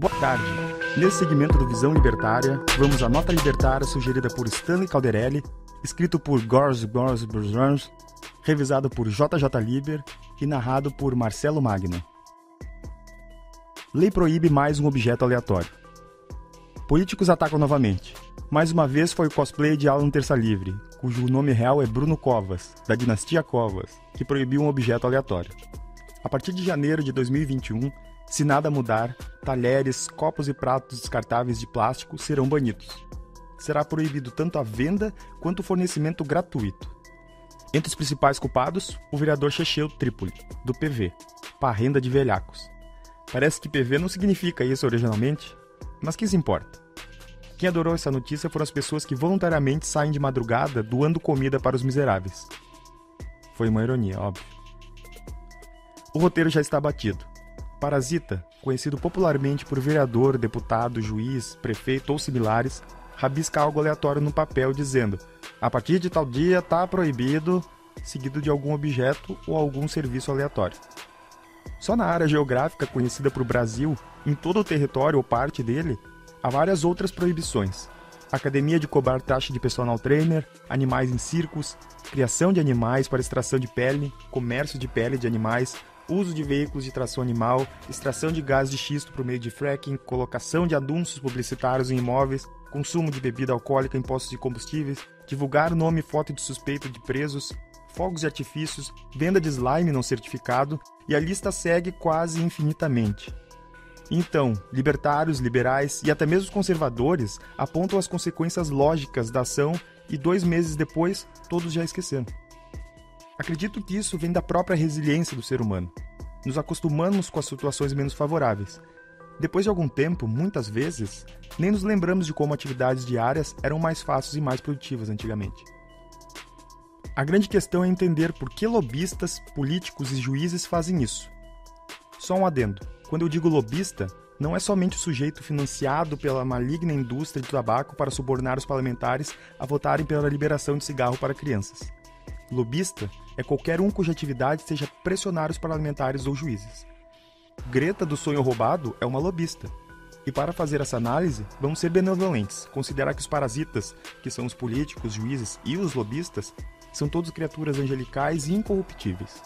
Boa tarde. Nesse segmento do Visão Libertária, vamos à nota libertária sugerida por Stanley Calderelli, escrito por Gors Gors Bruzans, revisado por JJ Liber e narrado por Marcelo Magno. Lei proíbe mais um objeto aleatório. Políticos atacam novamente. Mais uma vez foi o cosplay de Alan Terça Livre, cujo nome real é Bruno Covas, da dinastia Covas, que proibiu um objeto aleatório. A partir de janeiro de 2021, se nada mudar, talheres, copos e pratos descartáveis de plástico serão banidos. Será proibido tanto a venda quanto o fornecimento gratuito. Entre os principais culpados, o vereador Checheu Trípoli, do PV, Parrenda de Velhacos. Parece que PV não significa isso originalmente, mas que se importa? Quem adorou essa notícia foram as pessoas que voluntariamente saem de madrugada doando comida para os miseráveis. Foi uma ironia, óbvio. O roteiro já está batido. Parasita, conhecido popularmente por vereador, deputado, juiz, prefeito ou similares, rabisca algo aleatório no papel dizendo: a partir de tal dia está proibido, seguido de algum objeto ou algum serviço aleatório. Só na área geográfica conhecida por Brasil, em todo o território ou parte dele, há várias outras proibições. Academia de cobrar taxa de personal trainer, animais em circos, criação de animais para extração de pele, comércio de pele de animais, uso de veículos de tração animal, extração de gás de xisto por meio de fracking, colocação de anúncios publicitários em imóveis, consumo de bebida alcoólica em postos de combustíveis, divulgar nome e foto de suspeito de presos, fogos de artifícios, venda de slime não certificado e a lista segue quase infinitamente. Então, libertários, liberais e até mesmo conservadores apontam as consequências lógicas da ação e dois meses depois todos já esqueceram. Acredito que isso vem da própria resiliência do ser humano. Nos acostumamos com as situações menos favoráveis. Depois de algum tempo, muitas vezes, nem nos lembramos de como atividades diárias eram mais fáceis e mais produtivas antigamente. A grande questão é entender por que lobistas, políticos e juízes fazem isso. Só um adendo: quando eu digo lobista, não é somente o sujeito financiado pela maligna indústria de tabaco para subornar os parlamentares a votarem pela liberação de cigarro para crianças. Lobista é qualquer um cuja atividade seja pressionar os parlamentares ou juízes. Greta do sonho roubado é uma lobista. E para fazer essa análise, vamos ser benevolentes, considerar que os parasitas, que são os políticos, juízes e os lobistas, são todos criaturas angelicais e incorruptíveis.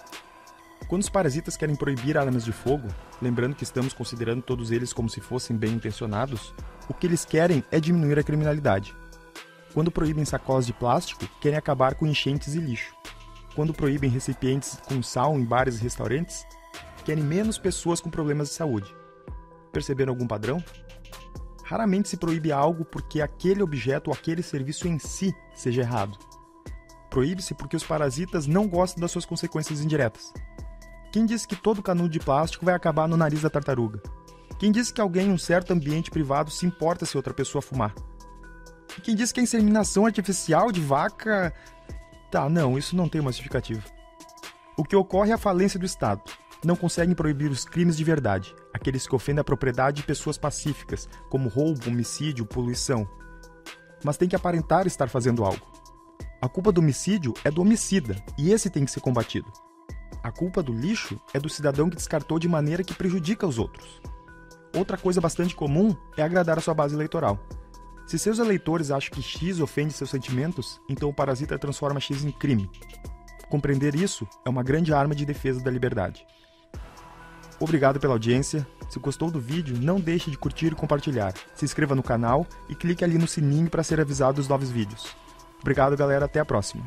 Quando os parasitas querem proibir armas de fogo, lembrando que estamos considerando todos eles como se fossem bem intencionados, o que eles querem é diminuir a criminalidade. Quando proíbem sacolas de plástico, querem acabar com enchentes e lixo. Quando proíbem recipientes com sal em bares e restaurantes, querem menos pessoas com problemas de saúde. Perceberam algum padrão? Raramente se proíbe algo porque aquele objeto ou aquele serviço em si seja errado. Proíbe-se porque os parasitas não gostam das suas consequências indiretas. Quem disse que todo canudo de plástico vai acabar no nariz da tartaruga? Quem disse que alguém em um certo ambiente privado se importa se outra pessoa fumar? Quem disse que a inseminação artificial de vaca. Tá, não, isso não tem uma justificativa. O que ocorre é a falência do Estado. Não conseguem proibir os crimes de verdade, aqueles que ofendem a propriedade de pessoas pacíficas, como roubo, homicídio, poluição. Mas tem que aparentar estar fazendo algo. A culpa do homicídio é do homicida, e esse tem que ser combatido. A culpa do lixo é do cidadão que descartou de maneira que prejudica os outros. Outra coisa bastante comum é agradar a sua base eleitoral. Se seus eleitores acham que X ofende seus sentimentos, então o parasita transforma X em crime. Compreender isso é uma grande arma de defesa da liberdade. Obrigado pela audiência. Se gostou do vídeo, não deixe de curtir e compartilhar. Se inscreva no canal e clique ali no sininho para ser avisado dos novos vídeos. Obrigado, galera. Até a próxima.